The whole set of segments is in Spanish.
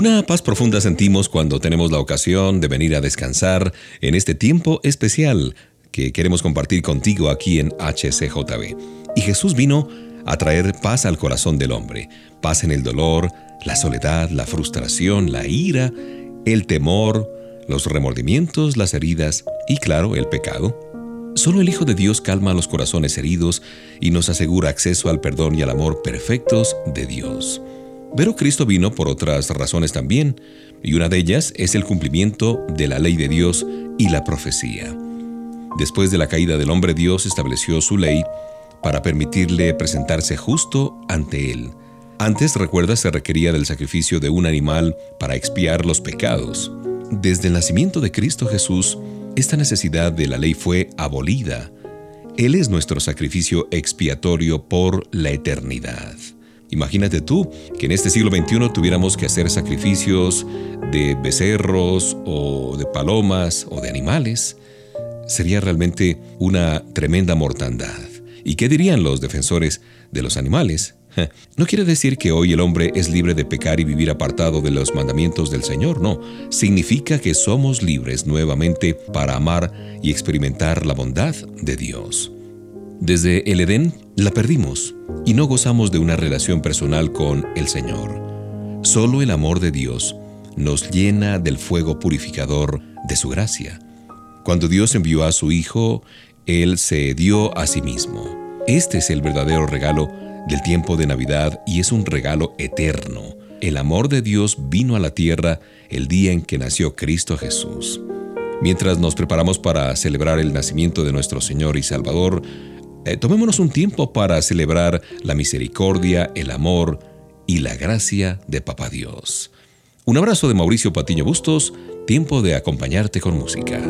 Una paz profunda sentimos cuando tenemos la ocasión de venir a descansar en este tiempo especial que queremos compartir contigo aquí en HCJB. Y Jesús vino a traer paz al corazón del hombre, paz en el dolor, la soledad, la frustración, la ira, el temor, los remordimientos, las heridas y claro, el pecado. Solo el Hijo de Dios calma los corazones heridos y nos asegura acceso al perdón y al amor perfectos de Dios. Pero Cristo vino por otras razones también, y una de ellas es el cumplimiento de la ley de Dios y la profecía. Después de la caída del hombre, Dios estableció su ley para permitirle presentarse justo ante Él. Antes, recuerda, se requería del sacrificio de un animal para expiar los pecados. Desde el nacimiento de Cristo Jesús, esta necesidad de la ley fue abolida. Él es nuestro sacrificio expiatorio por la eternidad. Imagínate tú que en este siglo XXI tuviéramos que hacer sacrificios de becerros o de palomas o de animales. Sería realmente una tremenda mortandad. ¿Y qué dirían los defensores de los animales? No quiere decir que hoy el hombre es libre de pecar y vivir apartado de los mandamientos del Señor, no. Significa que somos libres nuevamente para amar y experimentar la bondad de Dios. Desde el Edén la perdimos y no gozamos de una relación personal con el Señor. Solo el amor de Dios nos llena del fuego purificador de su gracia. Cuando Dios envió a su Hijo, Él se dio a sí mismo. Este es el verdadero regalo del tiempo de Navidad y es un regalo eterno. El amor de Dios vino a la tierra el día en que nació Cristo Jesús. Mientras nos preparamos para celebrar el nacimiento de nuestro Señor y Salvador, eh, tomémonos un tiempo para celebrar la misericordia, el amor y la gracia de Papá Dios. Un abrazo de Mauricio Patiño Bustos, tiempo de acompañarte con música.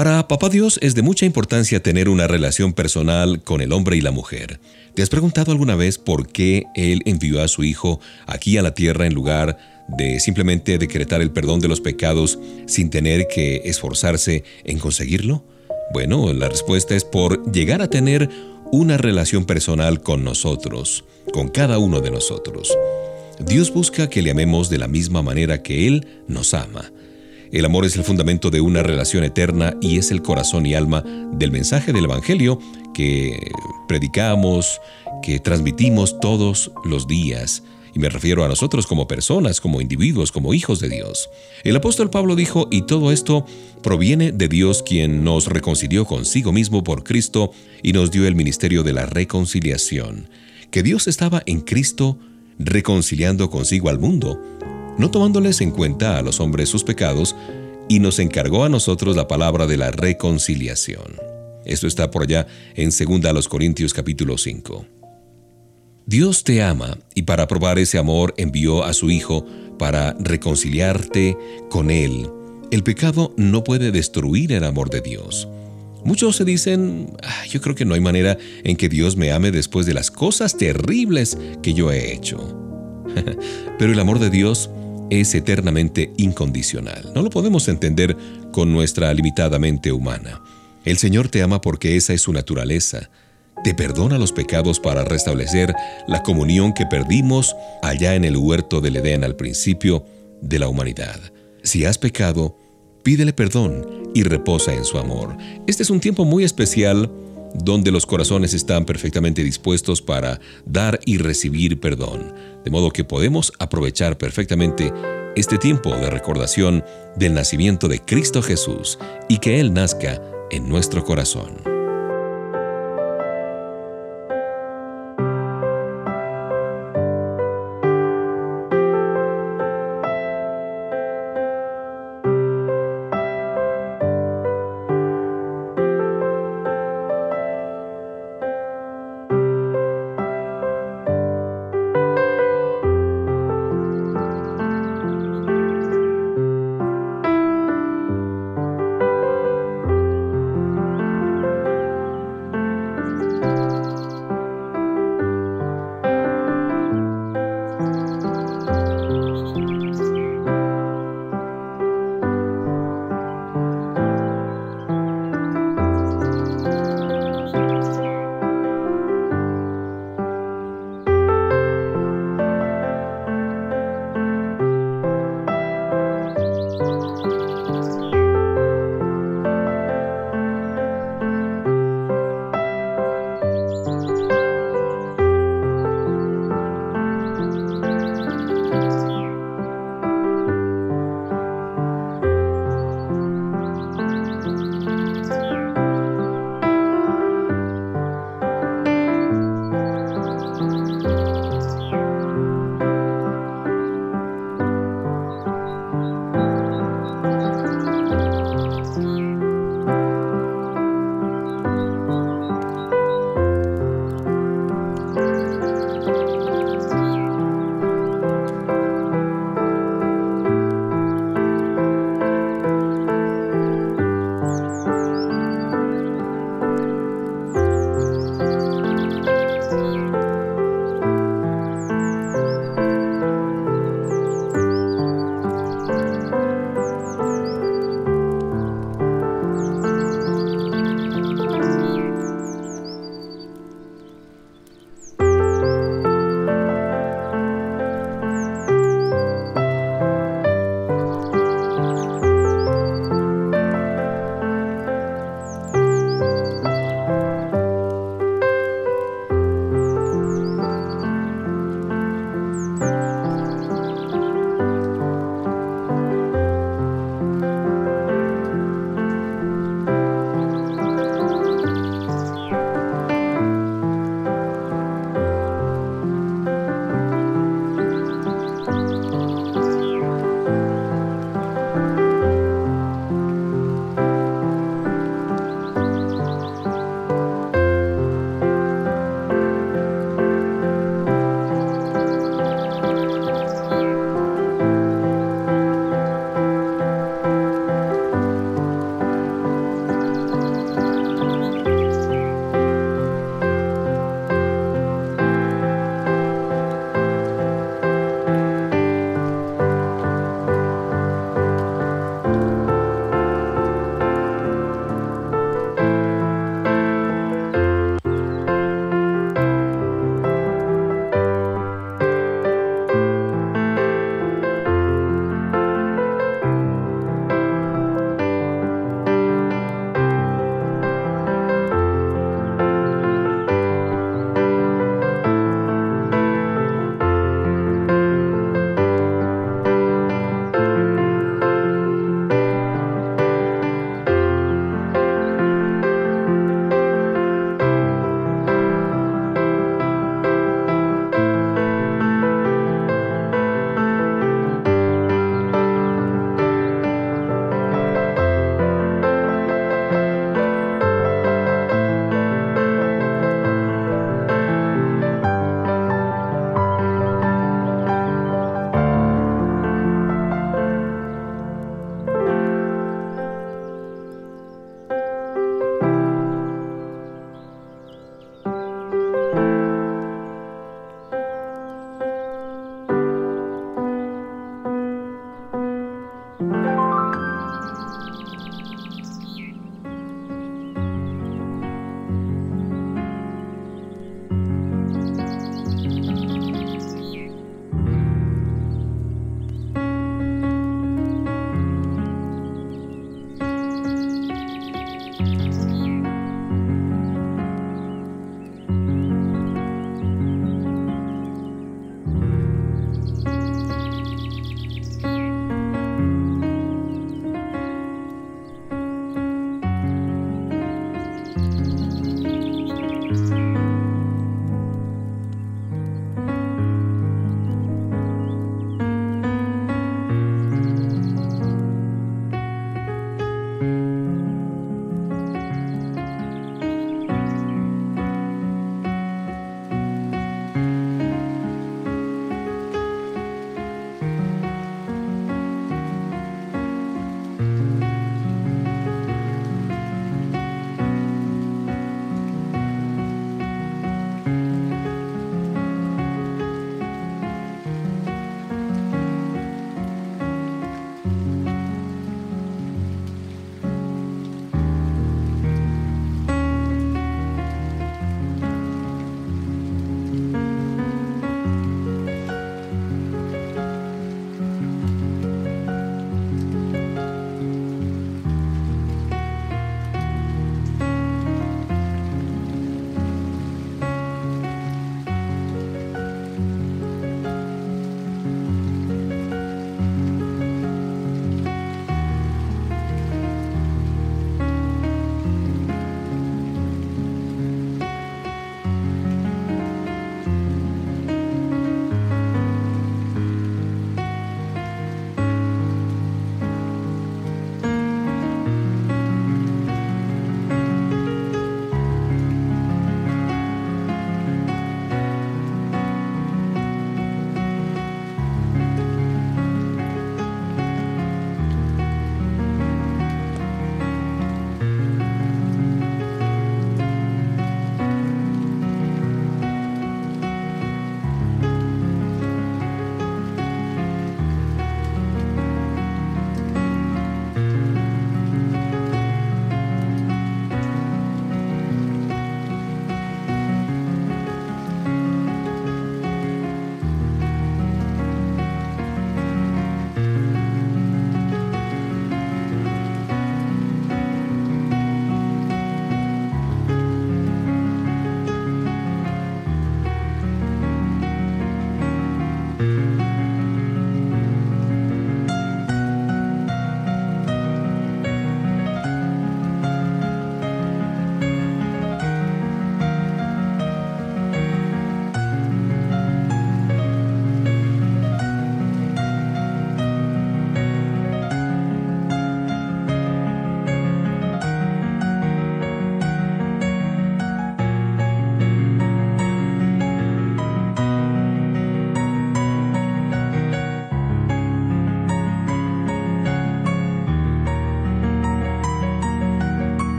Para Papá Dios es de mucha importancia tener una relación personal con el hombre y la mujer. ¿Te has preguntado alguna vez por qué Él envió a su Hijo aquí a la tierra en lugar de simplemente decretar el perdón de los pecados sin tener que esforzarse en conseguirlo? Bueno, la respuesta es por llegar a tener una relación personal con nosotros, con cada uno de nosotros. Dios busca que le amemos de la misma manera que Él nos ama. El amor es el fundamento de una relación eterna y es el corazón y alma del mensaje del Evangelio que predicamos, que transmitimos todos los días. Y me refiero a nosotros como personas, como individuos, como hijos de Dios. El apóstol Pablo dijo, y todo esto proviene de Dios quien nos reconcilió consigo mismo por Cristo y nos dio el ministerio de la reconciliación. Que Dios estaba en Cristo reconciliando consigo al mundo no tomándoles en cuenta a los hombres sus pecados, y nos encargó a nosotros la palabra de la reconciliación. Esto está por allá en 2 Corintios capítulo 5. Dios te ama y para probar ese amor envió a su Hijo para reconciliarte con Él. El pecado no puede destruir el amor de Dios. Muchos se dicen, ah, yo creo que no hay manera en que Dios me ame después de las cosas terribles que yo he hecho. Pero el amor de Dios es eternamente incondicional. No lo podemos entender con nuestra limitada mente humana. El Señor te ama porque esa es su naturaleza. Te perdona los pecados para restablecer la comunión que perdimos allá en el huerto del Edén al principio de la humanidad. Si has pecado, pídele perdón y reposa en su amor. Este es un tiempo muy especial donde los corazones están perfectamente dispuestos para dar y recibir perdón, de modo que podemos aprovechar perfectamente este tiempo de recordación del nacimiento de Cristo Jesús y que Él nazca en nuestro corazón.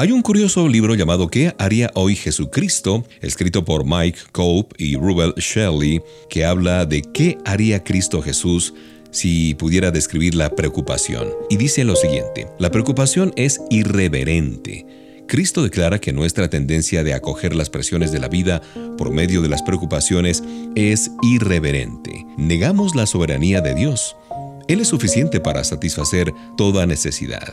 Hay un curioso libro llamado ¿Qué haría hoy Jesucristo? escrito por Mike Cope y Rubel Shelley, que habla de qué haría Cristo Jesús si pudiera describir la preocupación. Y dice lo siguiente, la preocupación es irreverente. Cristo declara que nuestra tendencia de acoger las presiones de la vida por medio de las preocupaciones es irreverente. Negamos la soberanía de Dios. Él es suficiente para satisfacer toda necesidad.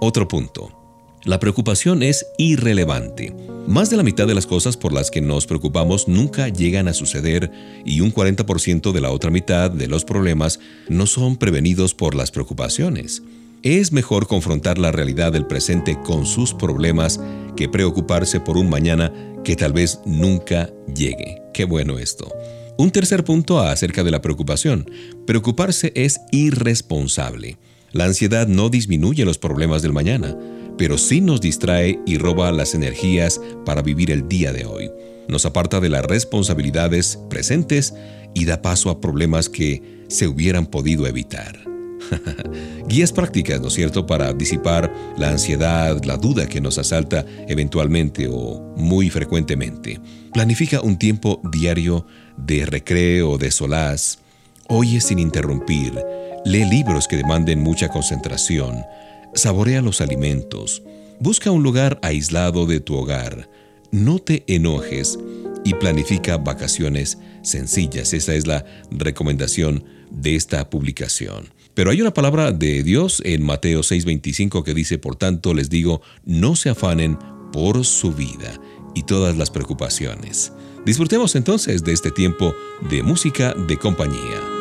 Otro punto. La preocupación es irrelevante. Más de la mitad de las cosas por las que nos preocupamos nunca llegan a suceder y un 40% de la otra mitad de los problemas no son prevenidos por las preocupaciones. Es mejor confrontar la realidad del presente con sus problemas que preocuparse por un mañana que tal vez nunca llegue. Qué bueno esto. Un tercer punto acerca de la preocupación. Preocuparse es irresponsable. La ansiedad no disminuye los problemas del mañana pero sí nos distrae y roba las energías para vivir el día de hoy. Nos aparta de las responsabilidades presentes y da paso a problemas que se hubieran podido evitar. Guías prácticas, ¿no es cierto?, para disipar la ansiedad, la duda que nos asalta eventualmente o muy frecuentemente. Planifica un tiempo diario de recreo, de solaz. Oye sin interrumpir. Lee libros que demanden mucha concentración. Saborea los alimentos. Busca un lugar aislado de tu hogar. No te enojes y planifica vacaciones sencillas. Esa es la recomendación de esta publicación. Pero hay una palabra de Dios en Mateo 6:25 que dice, por tanto les digo, no se afanen por su vida y todas las preocupaciones. Disfrutemos entonces de este tiempo de música de compañía.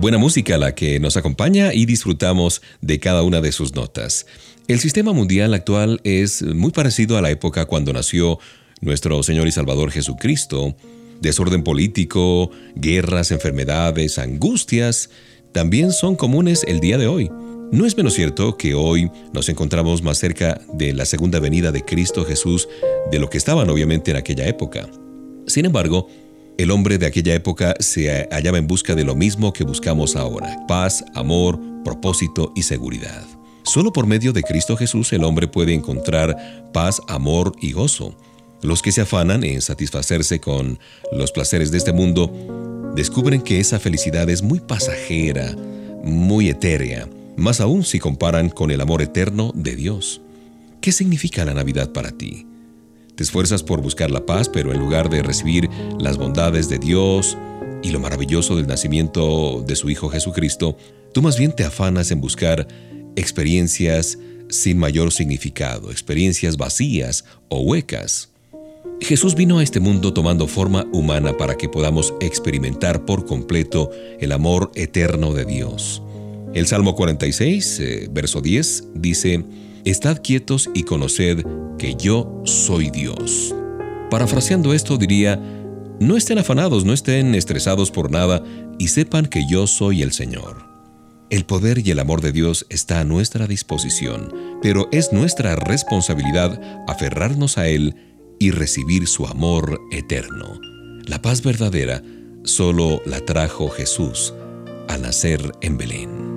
Buena música la que nos acompaña y disfrutamos de cada una de sus notas. El sistema mundial actual es muy parecido a la época cuando nació nuestro Señor y Salvador Jesucristo. Desorden político, guerras, enfermedades, angustias, también son comunes el día de hoy. No es menos cierto que hoy nos encontramos más cerca de la segunda venida de Cristo Jesús de lo que estaban obviamente en aquella época. Sin embargo, el hombre de aquella época se hallaba en busca de lo mismo que buscamos ahora, paz, amor, propósito y seguridad. Solo por medio de Cristo Jesús el hombre puede encontrar paz, amor y gozo. Los que se afanan en satisfacerse con los placeres de este mundo descubren que esa felicidad es muy pasajera, muy etérea, más aún si comparan con el amor eterno de Dios. ¿Qué significa la Navidad para ti? Te esfuerzas por buscar la paz, pero en lugar de recibir las bondades de Dios y lo maravilloso del nacimiento de su Hijo Jesucristo, tú más bien te afanas en buscar experiencias sin mayor significado, experiencias vacías o huecas. Jesús vino a este mundo tomando forma humana para que podamos experimentar por completo el amor eterno de Dios. El Salmo 46, eh, verso 10, dice, Estad quietos y conoced que yo soy Dios. Parafraseando esto diría, no estén afanados, no estén estresados por nada y sepan que yo soy el Señor. El poder y el amor de Dios está a nuestra disposición, pero es nuestra responsabilidad aferrarnos a Él y recibir su amor eterno. La paz verdadera solo la trajo Jesús al nacer en Belén.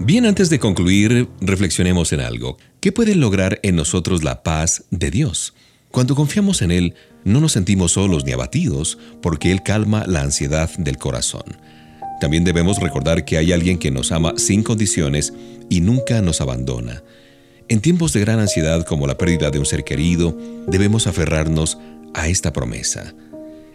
Bien, antes de concluir, reflexionemos en algo. ¿Qué puede lograr en nosotros la paz de Dios? Cuando confiamos en Él, no nos sentimos solos ni abatidos, porque Él calma la ansiedad del corazón. También debemos recordar que hay alguien que nos ama sin condiciones y nunca nos abandona. En tiempos de gran ansiedad como la pérdida de un ser querido, debemos aferrarnos a esta promesa.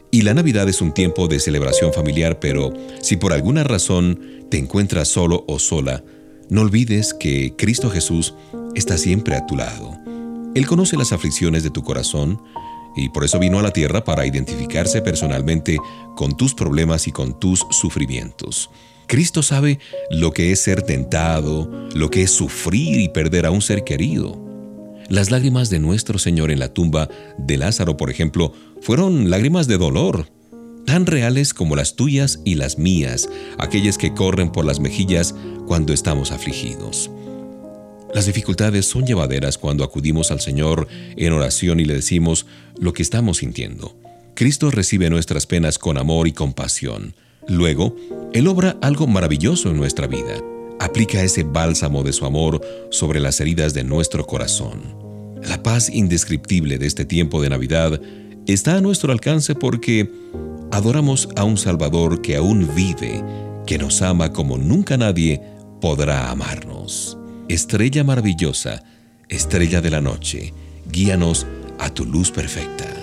Y la Navidad es un tiempo de celebración familiar, pero si por alguna razón te encuentras solo o sola, no olvides que Cristo Jesús está siempre a tu lado. Él conoce las aflicciones de tu corazón y por eso vino a la tierra para identificarse personalmente con tus problemas y con tus sufrimientos. Cristo sabe lo que es ser tentado, lo que es sufrir y perder a un ser querido. Las lágrimas de nuestro Señor en la tumba de Lázaro, por ejemplo, fueron lágrimas de dolor, tan reales como las tuyas y las mías, aquellas que corren por las mejillas cuando estamos afligidos. Las dificultades son llevaderas cuando acudimos al Señor en oración y le decimos lo que estamos sintiendo. Cristo recibe nuestras penas con amor y compasión. Luego, Él obra algo maravilloso en nuestra vida. Aplica ese bálsamo de su amor sobre las heridas de nuestro corazón. La paz indescriptible de este tiempo de Navidad está a nuestro alcance porque adoramos a un Salvador que aún vive, que nos ama como nunca nadie podrá amarnos. Estrella maravillosa, estrella de la noche, guíanos a tu luz perfecta.